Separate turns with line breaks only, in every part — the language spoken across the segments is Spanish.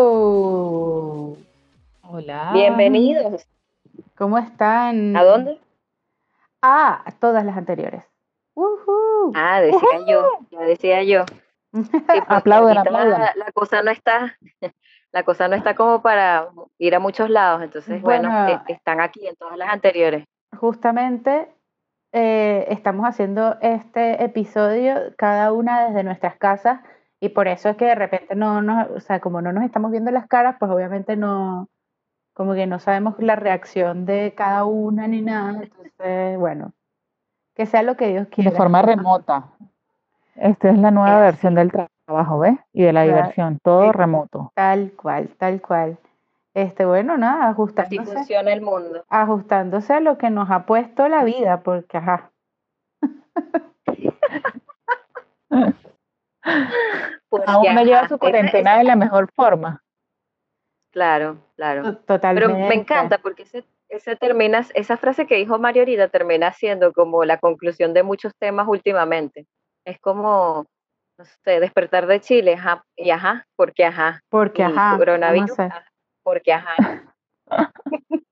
Hello.
Hola.
Bienvenidos.
¿Cómo están?
¿A dónde?
Ah, a todas las anteriores. Woohoo.
Ah, decía yo, ya decía yo. Sí,
Aplaudan, aplaudan.
La, la cosa no está, la cosa no está como para ir a muchos lados, entonces bueno,
Bueno.
eh, están aquí en todas las anteriores.
Justamente eh, estamos haciendo este episodio cada una desde nuestras casas y por eso es que de repente no nos, o sea, como no nos estamos viendo las caras, pues obviamente no, como que no sabemos la reacción de cada una ni nada. Entonces, bueno, que sea lo que Dios
De
quiera.
forma remota. Esta es la nueva
Es
versión del tra- trabajo, ¿ves? Y de la
Claro.
diversión, todo
Sí.
remoto.
Tal cual, tal cual. Este, bueno, nada,
Así
ajustándose.
funciona el mundo.
ajustándose a lo que nos ha puesto la vida, porque ajá,
Porque,
Cada uno lleva su cuarentena de la mejor forma.
Claro, claro.
to-
Pero
totalmente.
me encanta porque ese, ese termina, esa frase que dijo Mario ahorita termina siendo como la conclusión de muchos temas últimamente. Es como, no sé, despertar de Chile, ajá, y ajá, porque ajá,
Porque
y
ajá,
coronavirus, ajá, porque ajá.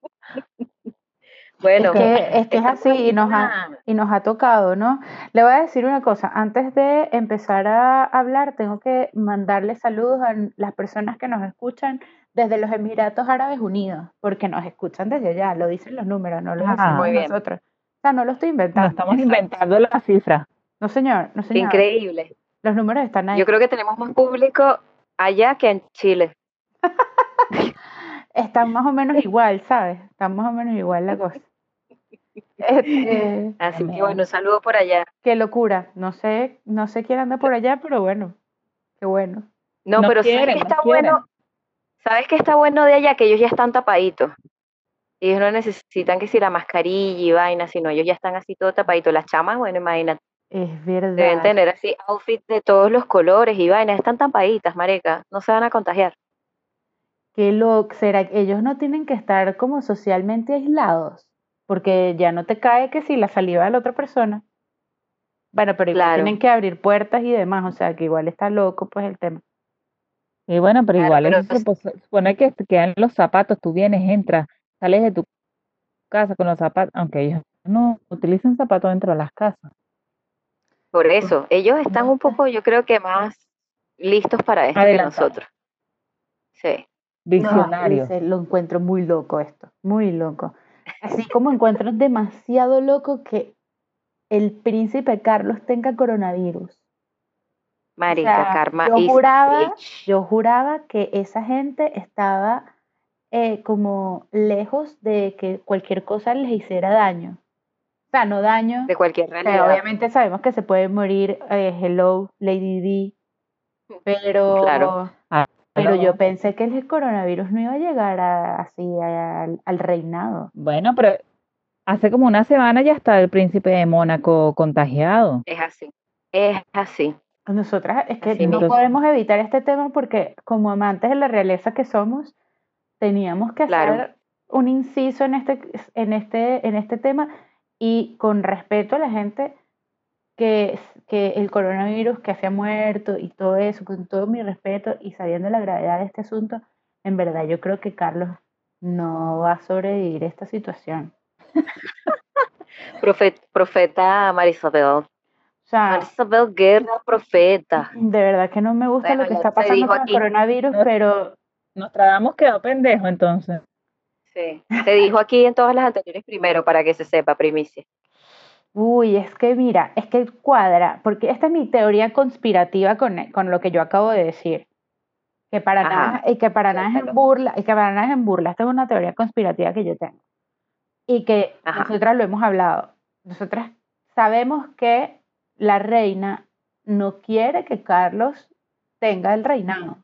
Bueno,
Es que, es que es así y nos ha, y nos ha tocado, ¿no? Le voy a decir una cosa, antes de empezar a hablar, tengo que mandarle saludos a las personas que nos escuchan desde los Emiratos Árabes Unidos, porque nos escuchan desde allá, lo dicen los números, no lo
Ah.
decimos
Muy bien.
nosotros. O sea, no lo estoy
No
inventando.
estamos
Exacto.
inventando la cifra.
No, señor, no, señor.
increíble.
Los números están ahí.
Yo creo que tenemos más público allá que en Chile.
Están más o menos igual, ¿sabes? Están más o menos igual la cosa. Este,
Así que bueno, un saludo por allá.
qué locura. No sé, no sé quién anda por allá, pero bueno, qué bueno.
No,
Nos
pero ¿sabes
quieren,
qué
nos
está
quieren.
bueno? ¿Sabes qué está bueno de allá? Que ellos ya están tapaditos. Ellos no necesitan que si la mascarilla y vaina, sino ellos ya están así todo tapaditos. Las chamas, bueno, imagínate,
Es
deben
verdad.
tener así outfit de todos los colores y vainas. Están tapaditas, mareca. No se van a contagiar.
Qué loco. ¿Será que ellos no tienen que estar como socialmente aislados? Porque ya no te cae que si la saliva de la otra persona. Bueno, pero igual
Claro.
tienen que abrir puertas y demás, o sea que igual está loco pues el tema.
Y bueno, pero
Claro,
igual
pero
eso se pos- supone que te quedan los zapatos, tú vienes, entras, sales de tu casa con los zapatos, aunque ellos no utilizan zapatos dentro de las casas.
Por eso, ellos están un poco, yo creo que más listos para esto que nosotros. Sí.
No,
Visionarios.
lo encuentro muy loco esto, muy loco. Así como encuentro demasiado loco que el príncipe Carlos tenga coronavirus.
Marica,
sea,
karma
yo juraba-. Yo juraba que esa gente estaba eh, como lejos de que cualquier cosa les hiciera daño. O sea, no daño.
de cualquier
o sea,
realidad.
obviamente sabemos que se puede morir, eh, hello, Lady D, pero,
Claro.
Pero yo pensé que el coronavirus no iba a llegar a- así al, al reinado.
Bueno, pero hace como una semana ya está el príncipe de Mónaco contagiado.
Es así. Es así.
Nosotras es que
Así
no podemos evitar este tema porque como amantes de la realeza que somos, teníamos que
Claro.
hacer un inciso en este, en este, en este tema y con respeto a la gente que, el coronavirus que se ha muerto y todo eso, con todo mi respeto y sabiendo la gravedad de este asunto, en verdad yo creo que Carlos no va a sobrevivir esta situación.
Profe- profeta Marisabel.
O sea,
Marisabel Guerra, profeta.
de verdad que no me gusta
Bueno,
lo que está pasando con el coronavirus,
No.
pero
Nostradamus quedó pendejo entonces.
Sí. Se dijo aquí en todas las anteriores primero para que se sepa, primicia.
Uy, es que mira, es que cuadra, porque esta es mi teoría conspirativa con, con lo que yo acabo de decir. Que para
Ajá,
nada, y que para nada es en burla, y que para nada es en burla. Esta es una teoría conspirativa que yo tengo. Y que
Ajá.
nosotras lo hemos hablado. Nosotras sabemos que la reina no quiere que Carlos tenga el reinado.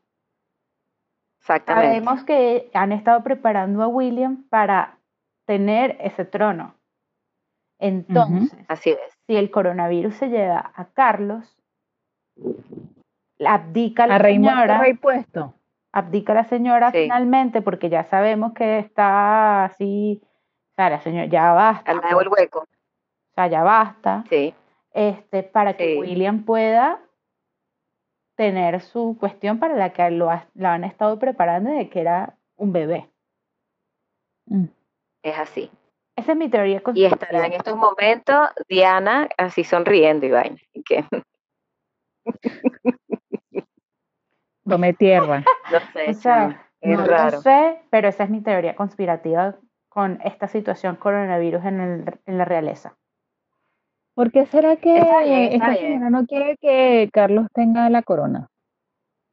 Exactamente.
Sabemos que han estado preparando a William para tener ese trono. Entonces,
Así es.
si el coronavirus se lleva a Carlos, abdica la
A
señora,
rey puesto.
abdica la señora
Sí.
finalmente, porque ya sabemos que está así, o sea, la señora, ya basta,
Al lado del hueco.
o sea, ya basta,
Sí.
este, para que. William pueda tener su cuestión para la que lo, ha- la han estado preparando de que era un bebé.
Mm.
Es así.
Esa es mi teoría
Y
conspirativa.
estará en estos momentos Diana así sonriendo y vaina. y que,
Tome tierra.
no sé,
O sea,
es
no
raro.
lo sé, pero esa es mi teoría conspirativa con esta situación coronavirus en, el, en la realeza.
¿Por qué será que
Está bien, está
esta
bien.
señora no quiere que Carlos tenga la corona?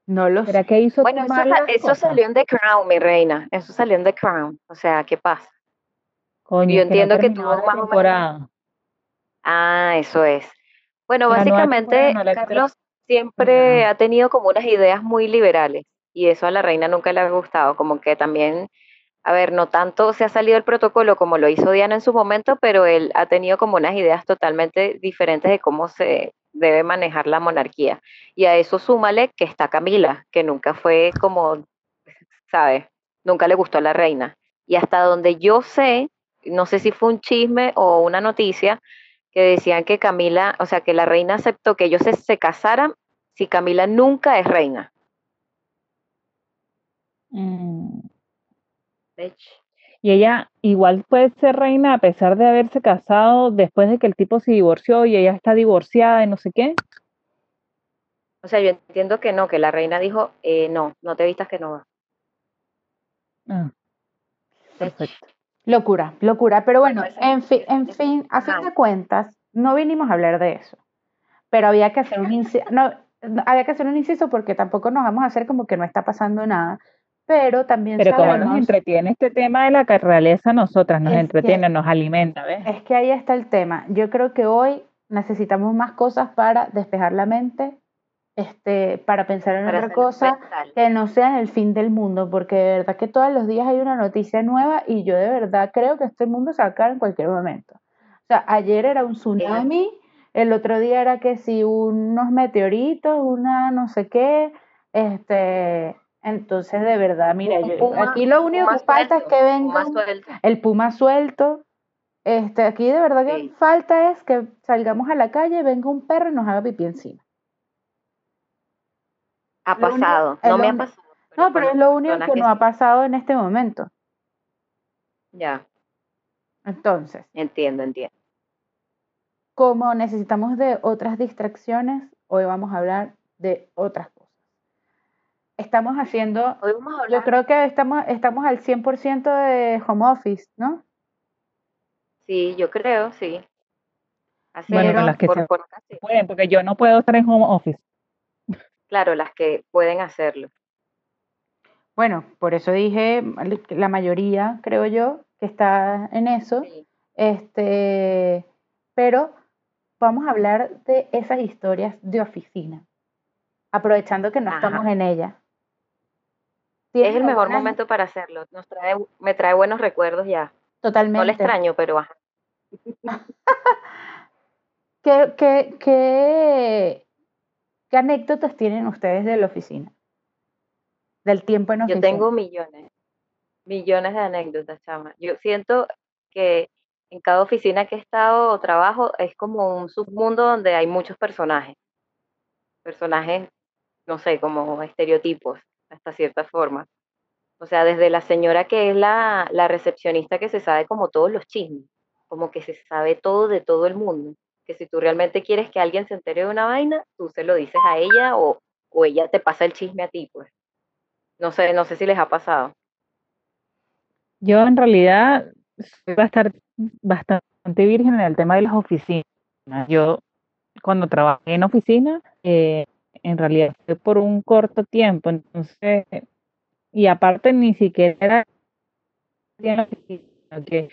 No lo
¿Será
sé.
que hizo
Bueno, eso, eso salió en The Crown, mi reina. Eso salió en The Crown. O sea, ¿qué pasa?
Coño,
yo
es que no
entiendo que tuvo más o menos-
temporada.
Ah, eso es. Bueno,
La
básicamente
no
Carlos siempre
terminado.
ha tenido como unas ideas muy liberales y eso a la reina nunca le ha gustado, como que también, a ver, no tanto se ha salido el protocolo como lo hizo Diana en su momento, pero él ha tenido como unas ideas totalmente diferentes de cómo se debe manejar la monarquía. Y a eso súmale que está Camila, que nunca fue como, ¿sabes? Nunca le gustó a la reina. Y hasta donde yo sé, no sé si fue un chisme o una noticia, que decían que Camila, o sea, que la reina aceptó que ellos se, se casaran si Camila nunca es reina.
Mm. Y ella igual puede ser reina a pesar de haberse casado después de que el tipo se divorció y ella está divorciada y no sé qué.
O sea, yo entiendo que no, que la reina dijo, eh, no, no te vistas que no va.
Ah, perfecto.
Locura, locura. Pero bueno, en fin, en a fin de cuentas, no vinimos a hablar de eso. Pero había que hacer un inciso, no, había que hacer un inciso porque tampoco nos vamos a hacer como que no está pasando nada. Pero también
Pero como nos entretiene este tema de la realeza, nosotras nos
que-
entretiene, nos alimenta, ¿ves?
es que ahí está el tema. Yo creo que hoy necesitamos más cosas para despejar la mente, este, para pensar en
Para
otra cosa
mental.
que no sea el fin del mundo, porque de verdad que todos los días hay una noticia nueva y yo de verdad creo que este mundo se va a acabar en cualquier momento. O sea, ayer era un tsunami, el otro día era que si unos meteoritos, una no sé qué, este, entonces de verdad, mira, yo-
puma-
aquí lo único que falta es que venga el puma suelto. Este, aquí de verdad que falta es que salgamos a la calle, venga un perro y nos haga pipí encima.
Ha
único-
pasado, no me ha pasado.
No, pero es lo único que nos ha pasado en este momento.
Ya,
Entonces,
entiendo, entiendo.
como necesitamos de otras distracciones, hoy vamos a hablar de otras cosas. Estamos haciendo,
Hoy vamos a
yo
hablar,
creo que estamos, estamos al 100% de home office, ¿no?
sí, yo creo, sí. Así
Bueno,
es,
con
las que
por,
se-
por
Pueden, porque yo no puedo estar en home office.
Claro, las que pueden hacerlo.
Bueno, por eso dije la mayoría, creo yo, que está en eso.
Sí.
Este, pero vamos a hablar de esas historias de oficina, aprovechando que no
Ajá.
estamos en ella.
Es
¿Tienes
el mejor momento para hacerlo. Nos trae, me trae buenos recuerdos ya.
Totalmente.
No le extraño, pero ajá.
¿Qué, qué, qué, qué anécdotas tienen ustedes de la oficina? Del tiempo en
Yo
oficina.
tengo millones, millones de anécdotas, chama. Yo siento que en cada oficina que he estado o trabajo es como un submundo donde hay muchos personajes. Personajes, no sé, como estereotipos, hasta cierta forma. O sea, desde la señora que es la, la recepcionista que se sabe como todos los chismes, como que se sabe todo de todo el mundo. Que si tú realmente quieres que alguien se entere de una vaina, tú se lo dices a ella o, o ella te pasa el chisme a ti, pues. No sé, no sé si les ha pasado.
Yo en realidad soy bastante, bastante virgen en el tema de las oficinas. Yo cuando trabajé en oficina, eh, en realidad fue por un corto tiempo, entonces, y aparte ni siquiera era en la que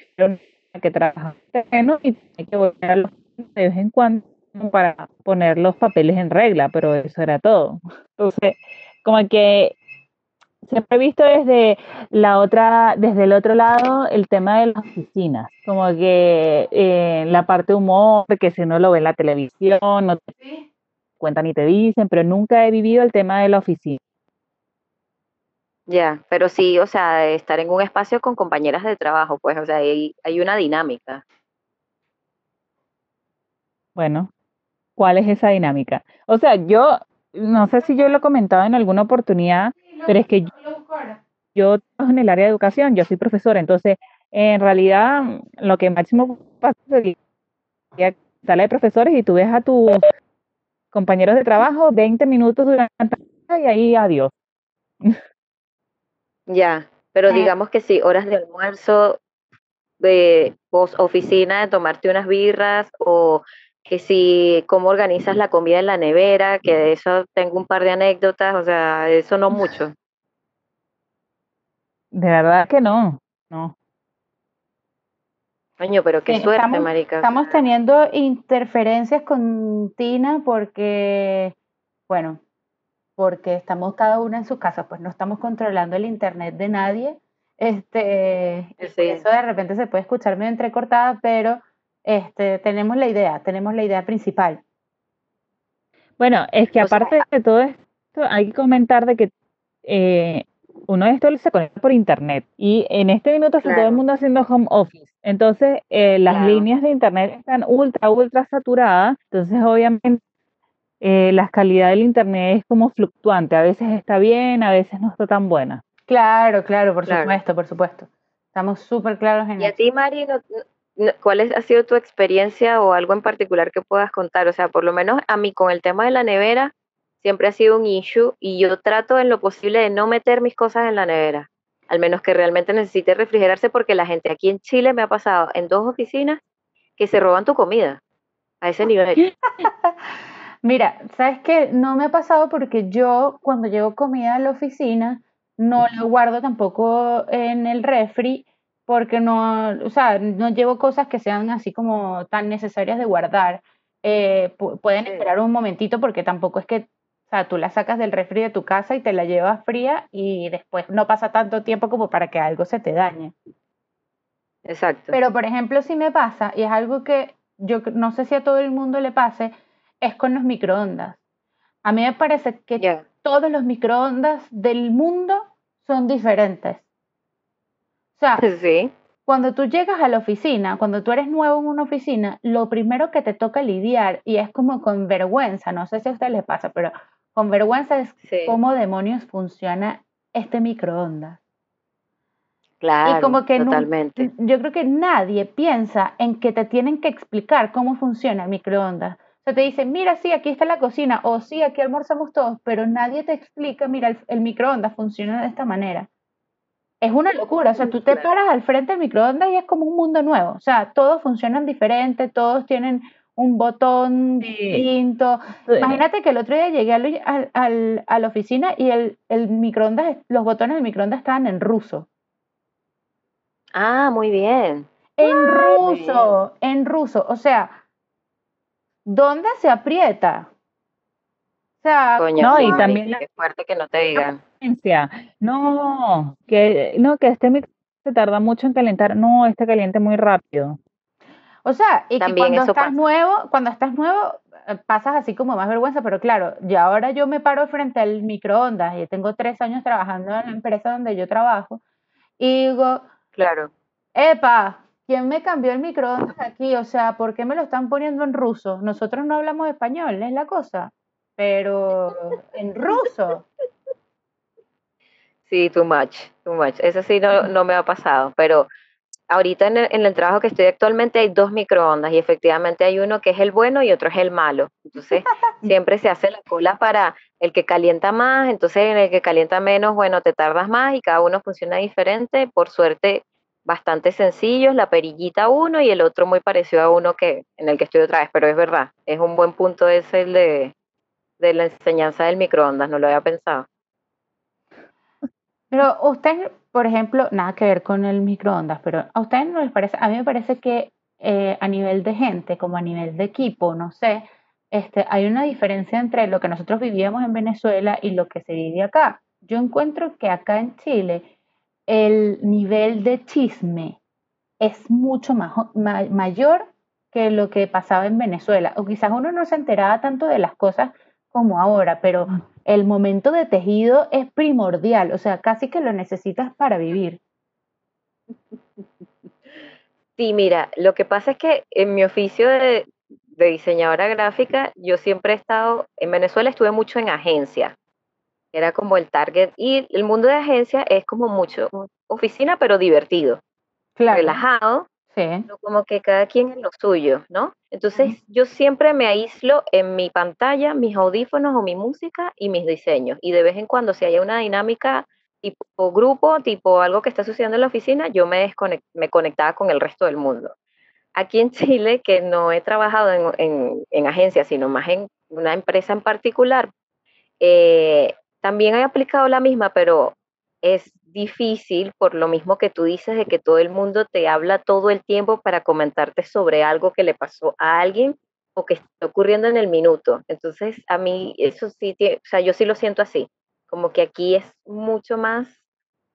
que trabajaba en terreno y tenía que volver a oficina de vez en cuando para poner los papeles en regla, pero eso era todo. Entonces, como que siempre he visto desde la otra, desde el otro lado el tema de las oficinas, como que eh, la parte de humor, que si uno lo ve en la televisión, no te cuentan ni te dicen, pero nunca he vivido el tema de la oficina.
Ya, pero sí, o sea, estar en un espacio con compañeras de trabajo, pues, o sea, hay, hay una dinámica.
Bueno, ¿cuál es esa dinámica? O sea, yo no sé si yo lo he comentado en alguna oportunidad, pero es que yo trabajo en el área de educación, yo soy profesora, entonces en realidad lo que máximo pasa es la sala de profesores y tú ves a tus compañeros de trabajo 20 minutos durante y ahí adiós.
Ya, pero digamos que sí, horas de almuerzo, de oficina, de tomarte unas birras o que si cómo organizas la comida en la nevera, que de eso tengo un par de anécdotas, o sea, eso no mucho.
De verdad que no, no.
Coño, pero qué suerte, marica.
Estamos teniendo interferencias con Tina porque, bueno, porque estamos cada una en su casa, pues no estamos controlando el internet de nadie. Este, eso de repente se puede escuchar medio entrecortada, pero este, tenemos la idea, tenemos la idea principal.
Bueno, es que aparte de todo esto, hay que comentar de que eh, uno de estos se conecta por internet y en este minuto está todo el mundo haciendo home office. Entonces, eh, las líneas de internet están ultra, ultra saturadas. Entonces, obviamente, eh, la calidad del internet es como fluctuante. A veces está bien, a veces no está tan buena.
Claro, claro, por supuesto, por supuesto. Estamos súper claros en
eso. ¿Y a ti, Mari, cuál ha sido tu experiencia o algo en particular que puedas contar? O sea, por lo menos a mí con el tema de la nevera siempre ha sido un issue y yo trato en lo posible de no meter mis cosas en la nevera, al menos que realmente necesite refrigerarse porque la gente aquí en Chile me ha pasado en dos oficinas que se roban tu comida a ese nivel.
Mira, ¿sabes qué? No me ha pasado porque yo cuando llevo comida a la oficina no la guardo tampoco en el refri porque no, o sea, no llevo cosas que sean así como tan necesarias de guardar. Eh, pueden esperar un momentito porque tampoco es que, o sea, tú la sacas del refri de tu casa y te la llevas fría y después no pasa tanto tiempo como para que algo se te dañe.
Exacto.
Pero, por ejemplo, si me pasa, y es algo que yo no sé si a todo el mundo le pase, es con los microondas. A mí me parece que todos los microondas del mundo son diferentes. O sea,
sí.
cuando tú llegas a la oficina, cuando tú eres nuevo en una oficina, lo primero que te toca lidiar, y es como con vergüenza, no sé si a usted les pasa, pero con vergüenza es cómo demonios funciona este microondas.
Claro, y como que totalmente.
yo creo que nadie piensa en que te tienen que explicar cómo funciona el microondas te dicen, mira, sí, aquí está la cocina, o sí, aquí almorzamos todos, pero nadie te explica, mira, el, microondas funciona de esta manera. Es una locura, o sea, tú te paras al frente del microondas y es como un mundo nuevo, o sea, todos funcionan diferente, todos tienen un botón distinto. Imagínate que el otro día llegué a, la oficina y el, el microondas, los botones del microondas estaban en ruso.
Ah, muy bien.
En ruso, en ruso. O sea, ¿dónde se aprieta?
O sea, no, y también la fuerte que no te digan.
No, que no, que este micro se tarda mucho en calentar. No, este caliente muy rápido.
O sea, y que cuando estás nuevo, cuando estás nuevo, eh, pasas así como más vergüenza, pero claro, y ahora yo me paro frente al microondas y tengo tres años trabajando en la empresa donde yo trabajo y digo,
claro,
epa, ¿quién me cambió el microondas aquí? O sea, ¿por qué me lo están poniendo en ruso? Nosotros no hablamos español, es la cosa, pero en ruso.
Sí, too much, too much. Eso sí no, no me ha pasado, pero ahorita en el, en el, trabajo que estoy actualmente hay dos microondas y efectivamente hay uno que es el bueno y otro es el malo. Entonces siempre se hace la cola para el que calienta más, entonces en el que calienta menos, bueno, te tardas más y cada uno funciona diferente. Por suerte bastante sencillos, la perillita uno y el otro muy parecido a uno que en el que estoy otra vez, pero es verdad, es un buen punto ese el de, de la enseñanza del microondas, no lo había pensado.
Pero usted, por ejemplo, nada que ver con el microondas, pero a ustedes no les parece, a mí me parece que eh, a nivel de gente, como a nivel de equipo, no sé, este, hay una diferencia entre lo que nosotros vivíamos en Venezuela y lo que se vive acá. Yo encuentro que acá en Chile el nivel de chisme es mucho mayor que lo que pasaba en Venezuela. O quizás uno no se enteraba tanto de las cosas como ahora, pero el momento de tejido es primordial, o sea, casi que lo necesitas para vivir.
Sí, mira, lo que pasa es que en mi oficio de, de diseñadora gráfica, yo siempre he estado, en Venezuela estuve mucho en agencia, era como el target, y el mundo de agencia es como mucho oficina, pero divertido, relajado, como que cada quien en lo suyo, ¿no? Entonces yo siempre me aíslo en mi pantalla, mis audífonos o mi música y mis diseños, y de vez en cuando si hay una dinámica tipo grupo, tipo algo que está sucediendo en la oficina, yo me, me conectaba con el resto del mundo. Aquí en Chile, que no he trabajado en, en, agencias, sino más en una empresa en particular, eh, también he aplicado la misma, pero es difícil por lo mismo que tú dices de que todo el mundo te habla todo el tiempo para comentarte sobre algo que le pasó a alguien o que está ocurriendo en el minuto. Entonces, a mí eso sí, o sea, yo sí lo siento así, como que aquí es mucho más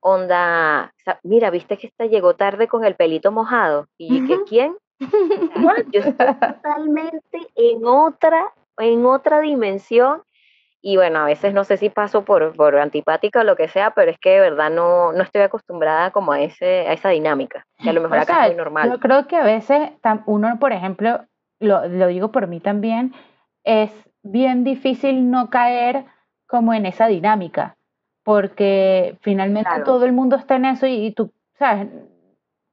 onda, mira, viste que esta llegó tarde con el pelito mojado. ¿Y que quién? yo estoy totalmente en otra, en otra dimensión. Y bueno, a veces no sé si paso por, por antipática o lo que sea, pero es que de verdad no, no estoy acostumbrada como a, ese, a esa dinámica, que a lo mejor acá es muy normal.
Yo creo que a veces uno, por ejemplo, lo, lo digo por mí también, es bien difícil no caer como en esa dinámica, porque finalmente todo el mundo está en eso y, y tú, ¿sabes?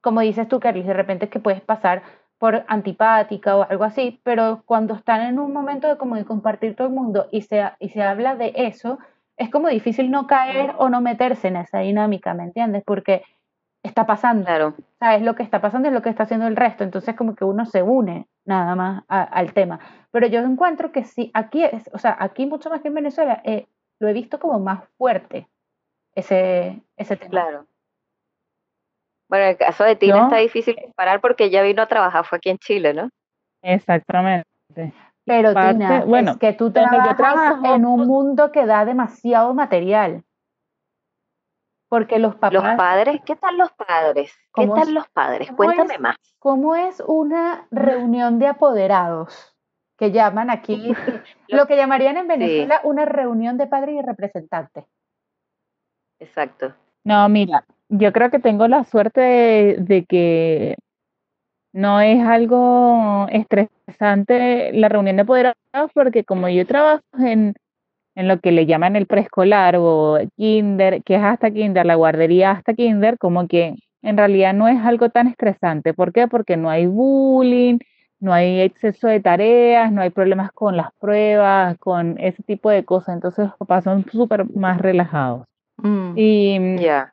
como dices tú, Carly, de repente es que puedes pasar por antipática o algo así, pero cuando están en un momento de como de compartir todo el mundo y se, y se habla de eso, es como difícil no caer o no meterse en esa dinámica, ¿me entiendes? Porque está pasando.
Claro.
¿Sabes? Lo que está pasando es lo que está haciendo el resto. Entonces, como que uno se une nada más al tema. Pero yo encuentro que sí, aquí es, o sea, aquí mucho más que en Venezuela, eh, lo he visto como más fuerte ese, ese tema.
Claro. Bueno, en el caso de Tina está difícil comparar porque ella vino a trabajar, fue aquí en Chile, ¿no?
Exactamente.
Pero Tina, bueno, es que tú trabajas en un mundo que da demasiado material. Porque los papás...
Los padres, ¿qué tal los padres? ¿Qué tal los padres? Cuéntame más.
¿Cómo es una reunión de apoderados? Que llaman aquí, lo que llamarían en Venezuela una reunión de padres y representantes.
Exacto.
No, mira, yo creo que tengo la suerte de, que no es algo estresante la reunión de apoderados porque como yo trabajo en, en lo que le llaman el preescolar o kinder, que es hasta kinder, la guardería hasta kinder, como que en realidad no es algo tan estresante. ¿Por qué? Porque no hay bullying, no hay exceso de tareas, no hay problemas con las pruebas, con ese tipo de cosas. Entonces los papás son súper más relajados.
Mm. y ya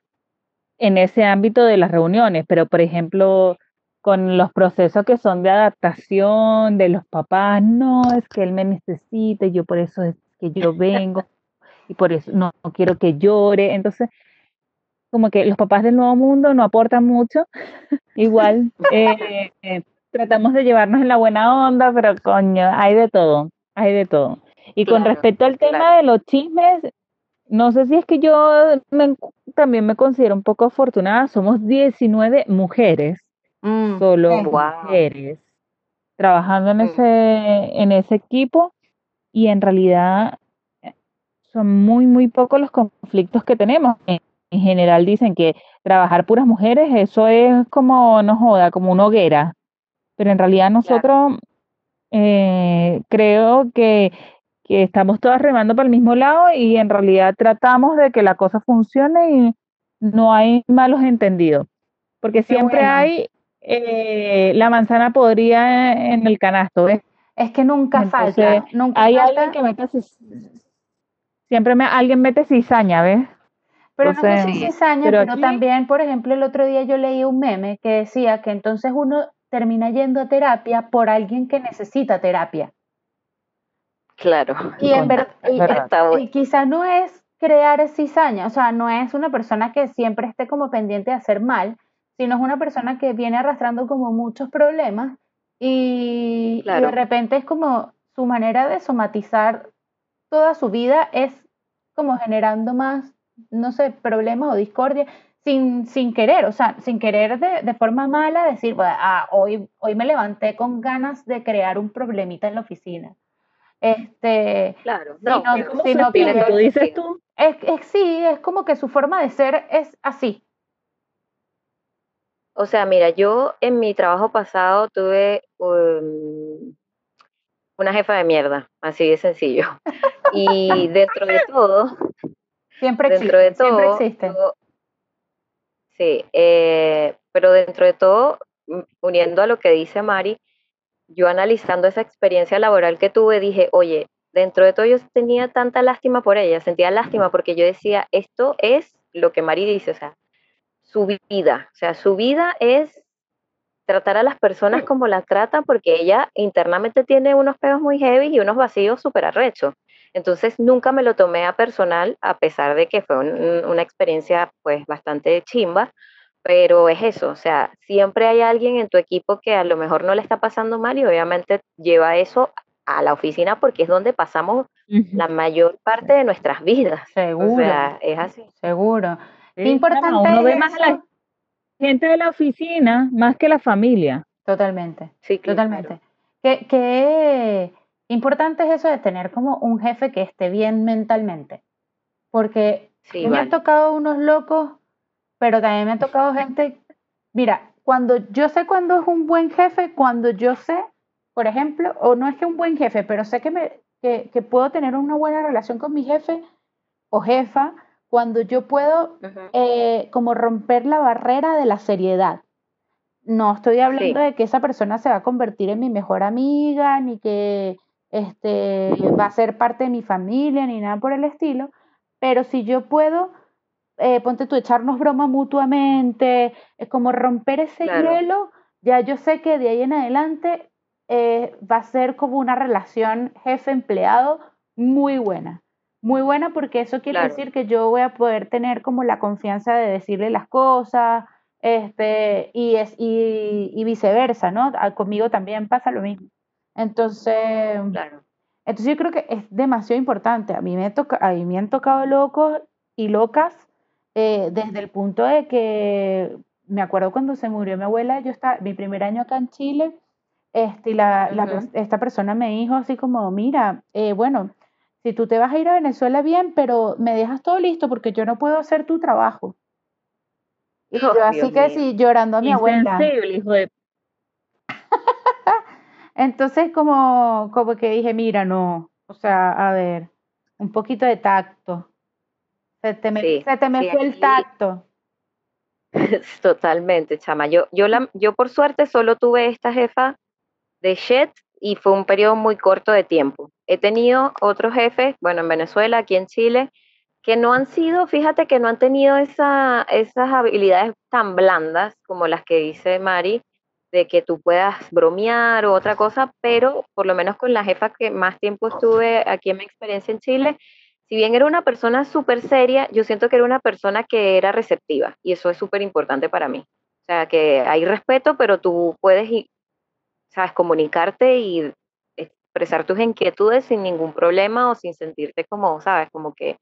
en ese ámbito de las reuniones, pero por ejemplo, con los procesos que son de adaptación de los papás, no, es que él me necesita, yo por eso es que yo vengo y por eso no, quiero que llore. Entonces, como que los papás del nuevo mundo no aportan mucho, igual eh, eh, tratamos de llevarnos en la buena onda, pero coño, hay de todo, hay de todo. Y con respecto al tema de los chismes, no sé si es que yo también me considero un poco afortunada. Somos 19 mujeres, mm, solo mujeres, trabajando en, mm. ese, en ese equipo y en realidad eh, son muy, muy pocos los conflictos que tenemos. En, general dicen que trabajar puras mujeres, eso es como, no joda, como una hoguera. Pero en realidad nosotros eh, creo que que estamos todas remando para el mismo lado y en realidad tratamos de que la cosa funcione y no hay malos entendidos. Porque siempre hay eh, la manzana podría en el canasto, ¿ves?
Es que nunca falta. Nunca
hay alguien que mete siempre me, alguien mete cizaña, ¿ves?
Pero no sé cizaña, pero, también, por ejemplo, el otro día yo leí un meme que decía que entonces uno termina yendo a terapia por alguien que necesita terapia.
Claro.
Y, en y, quizá no es crear cizaña, o sea, no es una persona que siempre esté como pendiente de hacer mal, sino es una persona que viene arrastrando como muchos problemas y, de repente es como su manera de somatizar toda su vida es como generando más, no sé, problemas o discordia sin, sin querer, o sea, sin querer de, de forma mala decir, ah, hoy, hoy me levanté con ganas de crear un problemita en la oficina. Este,
claro, no,
sino, que, tú dices tú.
Es, sí, es como que su forma de ser es así.
O sea, mira, yo en mi trabajo pasado tuve, um, una jefa de mierda, así de sencillo. Y dentro de todo,
siempre dentro de todo, siempre
sí, eh, pero dentro de todo, uniendo a lo que dice Mari, yo analizando esa experiencia laboral que tuve, dije, oye, dentro de todo yo tenía tanta lástima por ella, sentía lástima porque yo decía, esto es lo que Mari dice, o sea, su vida, o sea, su vida es tratar a las personas como las tratan porque ella internamente tiene unos peos muy heavy y unos vacíos súper arrechos. Entonces nunca me lo tomé a personal, a pesar de que fue una experiencia pues bastante chimba, pero es eso, o sea, siempre hay alguien en tu equipo que a lo mejor no le está pasando mal y obviamente lleva eso a la oficina porque es donde pasamos la mayor parte de nuestras vidas.
Seguro.
O sea, es así.
Seguro. Qué importante
uno ve más a la gente de la oficina más que la familia.
Totalmente. Sí, totalmente. ¿Qué, qué importante es eso de tener como un jefe que esté bien mentalmente. Porque me han tocado unos locos pero también me ha tocado gente, mira, cuando yo sé cuándo es un buen jefe, cuando yo sé, por ejemplo, o no es que un buen jefe, pero sé que, me, que, que puedo tener una buena relación con mi jefe o jefa, cuando yo puedo eh, como romper la barrera de la seriedad. No estoy hablando de que esa persona se va a convertir en mi mejor amiga, ni que este, va a ser parte de mi familia, ni nada por el estilo, pero si yo puedo eh, ponte tú, echarnos broma mutuamente, es como romper ese hielo, ya yo sé que de ahí en adelante eh, va a ser como una relación jefe-empleado muy buena. Muy buena porque eso quiere decir que yo voy a poder tener como la confianza de decirle las cosas, este, y, es, y, viceversa, ¿no? Ah, conmigo también pasa lo mismo. Entonces, entonces yo creo que es demasiado importante. A mí me, toca, a mí me han tocado locos y locas eh, desde el punto de que me acuerdo cuando se murió mi abuela, yo estaba, mi primer año acá en Chile, este, y la, esta persona me dijo así como, mira, eh, bueno, si tú te vas a ir a Venezuela bien, pero me dejas todo listo porque yo no puedo hacer tu trabajo. Y yo así que sí, llorando a mi abuela.
hijo de...
Entonces como, como que dije, mira, no, o sea, a ver, un poquito de tacto. Se te me, se te me fue el tacto.
Totalmente, chama. Yo, yo, la, yo por suerte solo tuve esta jefa de Shed y fue un periodo muy corto de tiempo. He tenido otros jefes, bueno, en Venezuela, aquí en Chile, que no han sido, fíjate que no han tenido esa, esas habilidades tan blandas como las que dice Mari, de que tú puedas bromear o otra cosa, pero por lo menos con la jefa que más tiempo estuve aquí en mi experiencia en Chile, si bien era una persona súper seria, yo siento que era una persona que era receptiva y eso es súper importante para mí. O sea, que hay respeto, pero tú puedes, sabes, comunicarte y expresar tus inquietudes sin ningún problema o sin sentirte como, sabes, como que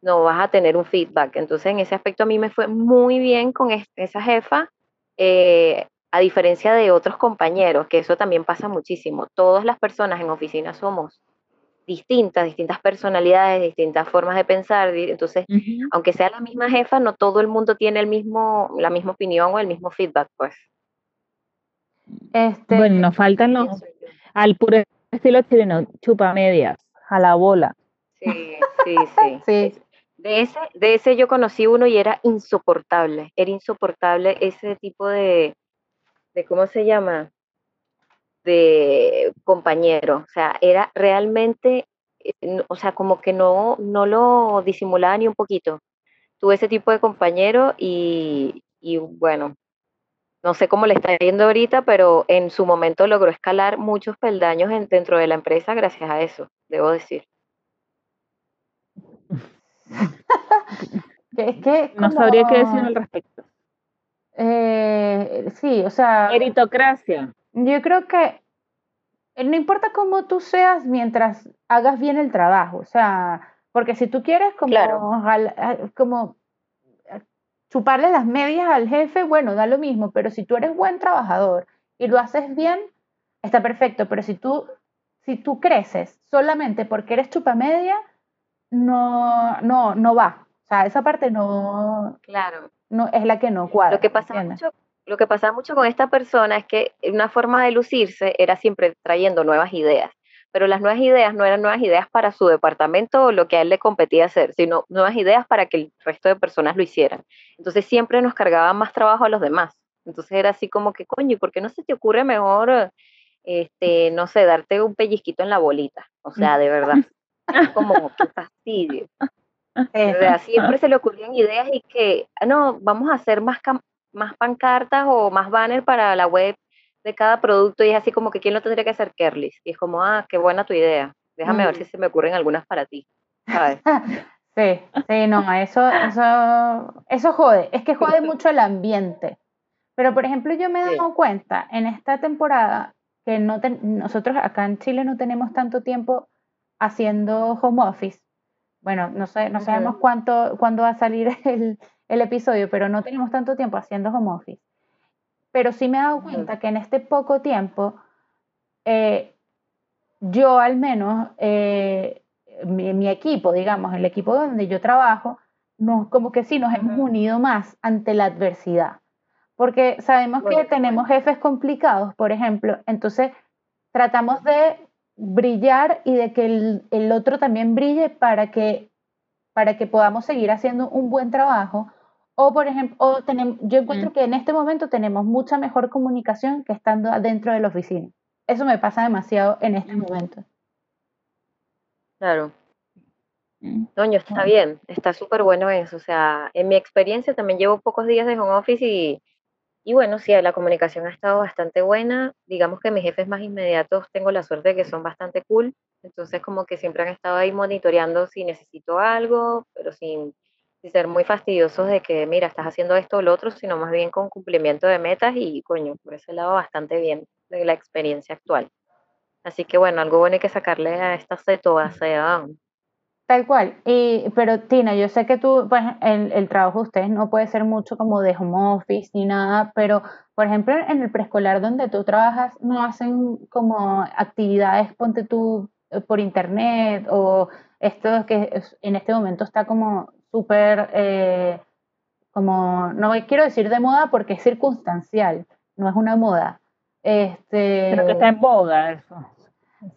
no vas a tener un feedback. Entonces, en ese aspecto a mí me fue muy bien con esa jefa, eh, a diferencia de otros compañeros, que eso también pasa muchísimo. Todas las personas en oficina somos distintas, distintas personalidades, distintas formas de pensar. Entonces, aunque sea la misma jefa, no todo el mundo tiene el mismo, la misma opinión o el mismo feedback, pues.
Este, bueno, nos faltan los, al puro estilo chileno, chupa medias, a la bola.
Sí, sí, sí. De ese, de ese yo conocí uno y era insoportable, era insoportable ese tipo de, de ¿cómo se llama? De compañero, o sea, era realmente, eh, o sea, como que no, no lo disimulaba ni un poquito. Tuve ese tipo de compañero y, y bueno, no sé cómo le está yendo ahorita, pero en su momento logró escalar muchos peldaños dentro de la empresa gracias a eso, debo decir.
es que
No sabría qué decir al respecto.
Eh, sí, o sea.
Meritocracia.
Yo creo que eh, no importa cómo tú seas mientras hagas bien el trabajo, o sea, porque si tú quieres como, como eh, chuparle las medias al jefe, bueno, da lo mismo, pero si tú eres buen trabajador y lo haces bien, está perfecto, pero si tú, si tú creces solamente porque eres chupamedia, no, no, no va. O sea, esa parte no,
claro.
no es la que no cuadra.
Lo que pasa mucho lo que pasaba mucho con esta persona es que una forma de lucirse era siempre trayendo nuevas ideas. pero las nuevas ideas no eran nuevas ideas para su departamento o lo que a él le competía hacer, sino nuevas ideas para que el resto de personas lo hicieran. Entonces siempre nos cargaba más trabajo a los demás. Entonces era así como que, coño, ¿y por qué no se te ocurre mejor, este, no sé, darte un pellizquito en la bolita? O sea, de verdad, como, qué fastidio. O sea, siempre se le ocurrían ideas y que, ah, no, vamos a hacer más, más pancartas o más banners para la web de cada producto y es así como que quién lo tendría que hacer Kerlis. Y es como, ah, qué buena tu idea. Déjame ver si mm. se me ocurren algunas para ti. ¿sabes?
sí, sí, no, eso, eso, eso jode. Es que jode mucho el ambiente. Pero, por ejemplo, yo me he dado cuenta en esta temporada que no nosotros acá en Chile no tenemos tanto tiempo haciendo home office. Bueno, no, sé, no sabemos cuánto, cuándo va a salir el, el episodio, pero no tenemos tanto tiempo haciendo home office. Pero sí me he dado cuenta que en este poco tiempo, eh, yo al menos, eh, mi, equipo, digamos, el equipo donde yo trabajo, nos, como que sí nos hemos unido más ante la adversidad. Porque sabemos que tenemos jefes complicados, por ejemplo, entonces tratamos de brillar y de que el, el otro también brille para que, para que podamos seguir haciendo un buen trabajo o, por ejemplo, tenemos, yo encuentro que en este momento tenemos mucha mejor comunicación que estando dentro de la oficina. Eso me pasa demasiado en este momento.
Claro. Doño, está bien, está súper bueno eso. O sea, en mi experiencia también llevo pocos días de home office y, y bueno, sí, la comunicación ha estado bastante buena. Digamos que mis jefes más inmediatos tengo la suerte de que son bastante cool. Entonces, como que siempre han estado ahí monitoreando si necesito algo, pero sin y ser muy fastidiosos de que, mira, estás haciendo esto o lo otro, sino más bien con cumplimiento de metas y, coño, por ese lado bastante bien de la experiencia actual. Así que, bueno, algo bueno hay que sacarle a esta sea
Tal cual. Y, pero Tina, yo sé que tú, pues el, el, trabajo de ustedes no puede ser mucho como de home office ni nada, pero por ejemplo en el preescolar donde tú trabajas, ¿no hacen como actividades, ponte tú eh, por internet o esto que en este momento está como súper, eh, como, no quiero decir de moda porque es circunstancial, no es una moda. Este,
pero que está en boga eso.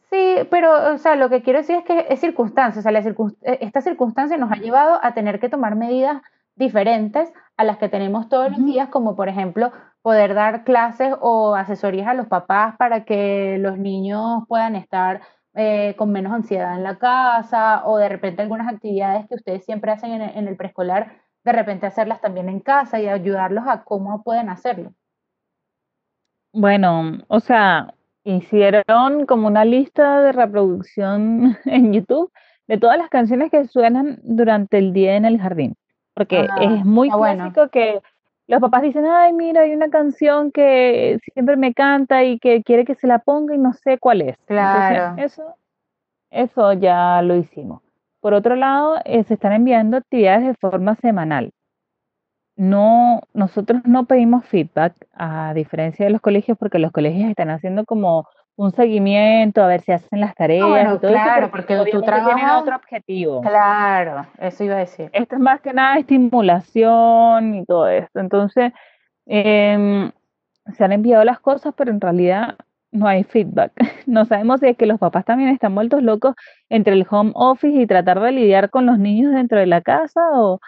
Sí, pero, o sea, lo que quiero decir es que es circunstancia, o sea, eh, esta circunstancia nos ha llevado a tener que tomar medidas diferentes a las que tenemos todos los días, como por ejemplo poder dar clases o asesorías a los papás para que los niños puedan estar eh, con menos ansiedad en la casa o de repente algunas actividades que ustedes siempre hacen en, el preescolar, de repente hacerlas también en casa y ayudarlos a cómo pueden hacerlo.
Bueno, o sea, hicieron como una lista de reproducción en YouTube de todas las canciones que suenan durante el día en el jardín, porque ah, es muy clásico que los papás dicen, ay, mira, hay una canción que siempre me canta y que quiere que se la ponga y no sé cuál es.
Claro.
eso, eso ya lo hicimos. Por otro lado, eh, se están enviando actividades de forma semanal. No, nosotros no pedimos feedback, a diferencia de los colegios, porque los colegios están haciendo como un seguimiento, a ver si hacen las tareas y todo
claro,
eso,
porque, tú trabajas
otro objetivo.
Claro, eso iba a decir.
Esto es más que nada estimulación y todo esto. Entonces, em, se han enviado las cosas, pero en realidad no hay feedback. No sabemos si es que los papás también están vueltos locos entre el home office y tratar de lidiar con los niños dentro de la casa o,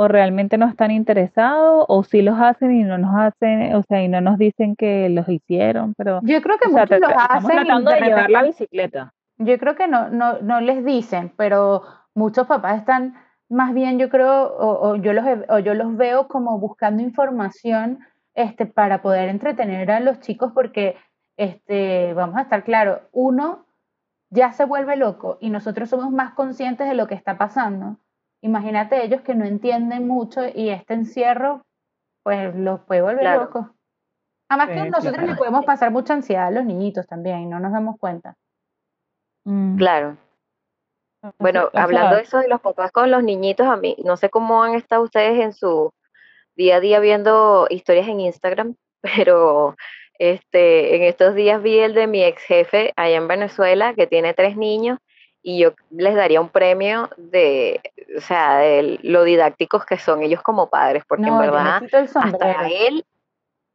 o realmente no están interesados o si los hacen y no nos hacen, o sea, y no nos dicen que los hicieron, pero
yo creo que muchos los hacen
tratando de, llevar la bicicleta.
Yo creo que no, no, no les dicen, pero muchos papás están más bien, yo creo, o, yo los o yo los veo como buscando información este, para poder entretener a los chicos, porque este, vamos a estar claros, uno ya se vuelve loco y nosotros somos más conscientes de lo que está pasando imagínate ellos que no entienden mucho y este encierro, pues los puede volver locos. Además que nosotros le podemos pasar mucha ansiedad a los niñitos también y no nos damos cuenta.
Mm. Claro. Bueno, hablando de eso de los papás con los niñitos, a mí, no sé cómo han estado ustedes en su día a día viendo historias en Instagram, pero este, en estos días vi el de mi ex jefe allá en Venezuela, que tiene tres niños, y yo les daría un premio de, o sea, de lo didácticos que son ellos como padres, porque en verdad hasta él,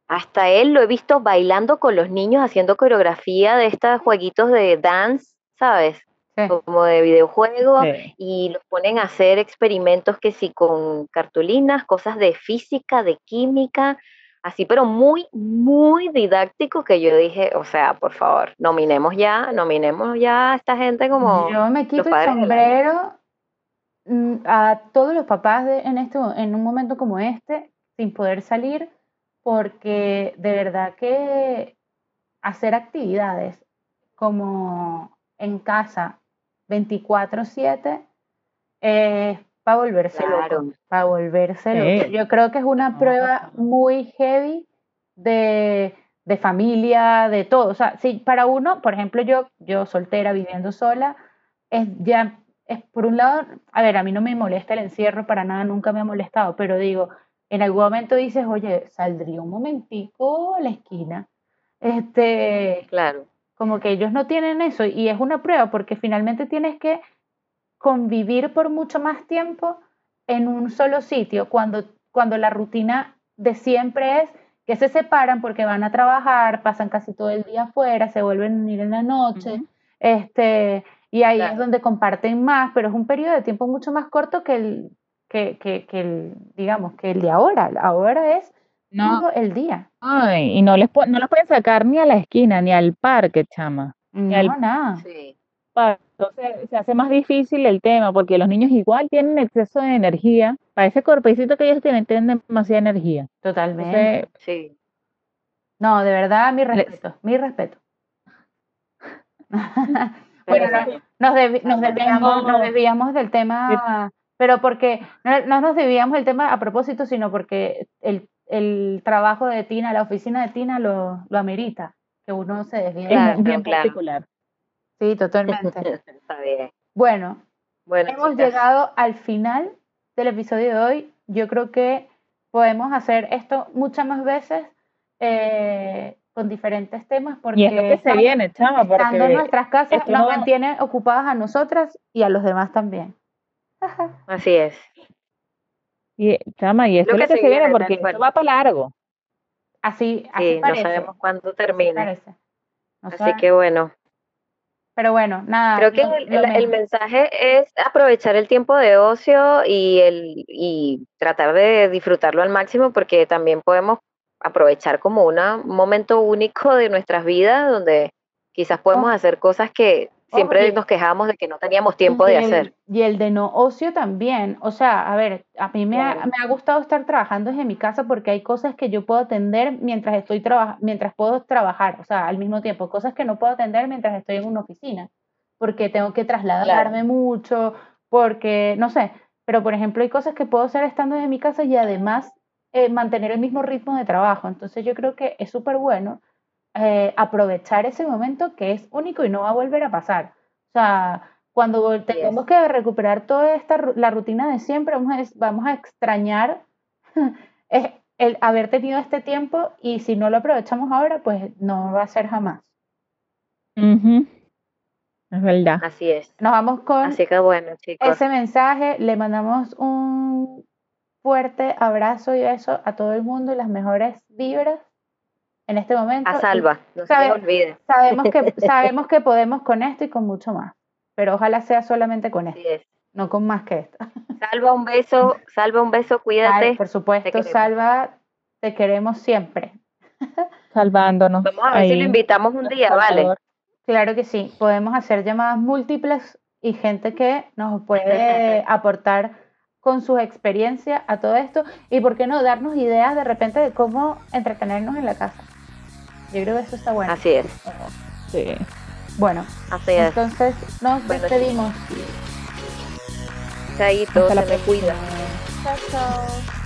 hasta él lo he visto bailando con los niños, haciendo coreografía de estos jueguitos de dance ¿sabes?
Sí.
Como de videojuego
Sí.
y los ponen a hacer experimentos que sí con cartulinas, cosas de física, de química, así, pero muy, muy didáctico que yo dije, o sea, por favor, nominemos ya, nominemos ya a esta gente como
Yo me quito el sombrero mm, a todos los papás de, en, este, en un momento como este, sin poder salir, porque de verdad que hacer actividades como en casa 24/7 es para volverse
Claro.
loco, para volverse loco. Yo creo que es una
No.
prueba muy heavy de, de familia, de todo. O sea, si para uno, por ejemplo, yo, yo soltera, viviendo sola, es ya, es por un lado, a ver, a mí no me molesta el encierro para nada, nunca me ha molestado, pero digo, en algún momento dices, oye, saldría un momentico a la esquina. Este,
claro,
como que ellos no tienen eso y es una prueba porque finalmente tienes que convivir por mucho más tiempo en un solo sitio cuando, cuando la rutina de siempre es que se separan porque van a trabajar, pasan casi todo el día afuera, se vuelven a unir en la noche, este, y ahí es donde comparten más, pero es un periodo de tiempo mucho más corto que el, que, que, que el, digamos, que el de ahora. Ahora es
No,
todo el día.
ay, y no les no los pueden sacar ni a la esquina, ni al parque, chama.
No,
el-
nada.
sí,
Entonces se hace más difícil el tema porque los niños igual tienen exceso de energía. Para ese cuerpecito que ellos tienen, tienen demasiada energía.
Totalmente.
Entonces,
sí.
No, de verdad, mi
Les-
respeto, mi respeto. Bueno,
bueno,
nos, debi- nos desviamos, nos desviamos del tema, pero porque no, no nos desviamos del tema a propósito, sino porque el, el trabajo de Tina, la oficina de Tina lo, lo amerita, que uno se desvíe.
es
Claro,
bien particular.
Sí, totalmente.
Está bien.
Bueno,
Bueno,
hemos
chicas,
llegado al final del episodio de hoy. Yo creo que podemos hacer esto muchas más veces eh, con diferentes temas porque
Y es lo que se viene, chama,
estando en nuestras casas nos
no-
mantiene ocupadas a nosotras y a los demás también.
Así es.
y, chama, y esto
Lo
es lo
que
que
se
se viene porque esto va para largo.
Así, así
Sí, no sabemos cuándo
así. No
Así que bueno,
Pero bueno, nada.
creo que
lo-
el,
lo
mensaje es aprovechar el tiempo de ocio y, el, y tratar de disfrutarlo al máximo porque también podemos aprovechar como una- un momento único de nuestras vidas donde quizás podemos
Ojo.
hacer cosas que siempre
Oye.
nos quejábamos de que no teníamos tiempo de
el-
hacer.
Y el de no ocio también. O sea, a ver, a mí me, ha, me ha gustado estar trabajando desde mi casa porque hay cosas que yo puedo atender mientras estoy traba- mientras puedo trabajar, o sea, al mismo tiempo, cosas que no puedo atender mientras estoy en una oficina, porque tengo que trasladarme mucho, porque, no sé, pero por ejemplo hay cosas que puedo hacer estando desde mi casa y además eh, mantener el mismo ritmo de trabajo. Entonces yo creo que es súper bueno eh, aprovechar ese momento que es único y no va a volver a pasar. O sea, cuando tengamos que recuperar toda esta la rutina de siempre, vamos a, vamos a extrañar el haber tenido este tiempo y si no lo aprovechamos ahora, pues no va a ser jamás.
Ujú. Es verdad.
Así es.
Nos vamos con
Así que bueno, chicos.
ese mensaje, le mandamos un fuerte abrazo y beso a todo el mundo y las mejores vibras en este momento.
A salva, no se
sabe-
les olvide.
Sabemos que, sabemos que podemos con esto y con mucho más, pero ojalá sea solamente con esto,
es.
no con más que esto.
Salva un beso, salva un beso,
Ay,
cuídate.
por supuesto. Salva, te queremos siempre.
Salvándonos.
Vamos a ver si lo invitamos un día, ¿vale?
Claro que sí, podemos hacer llamadas múltiples y gente que nos puede aportar con su experiencia a todo esto y por qué no darnos ideas de repente de cómo entretenernos en la casa. Yo creo que eso está bueno.
Así es,
Sí.
Bueno,
así es.
entonces nos
Bueno,
despedimos.
Chaito, se me cuida.
Chao, chao.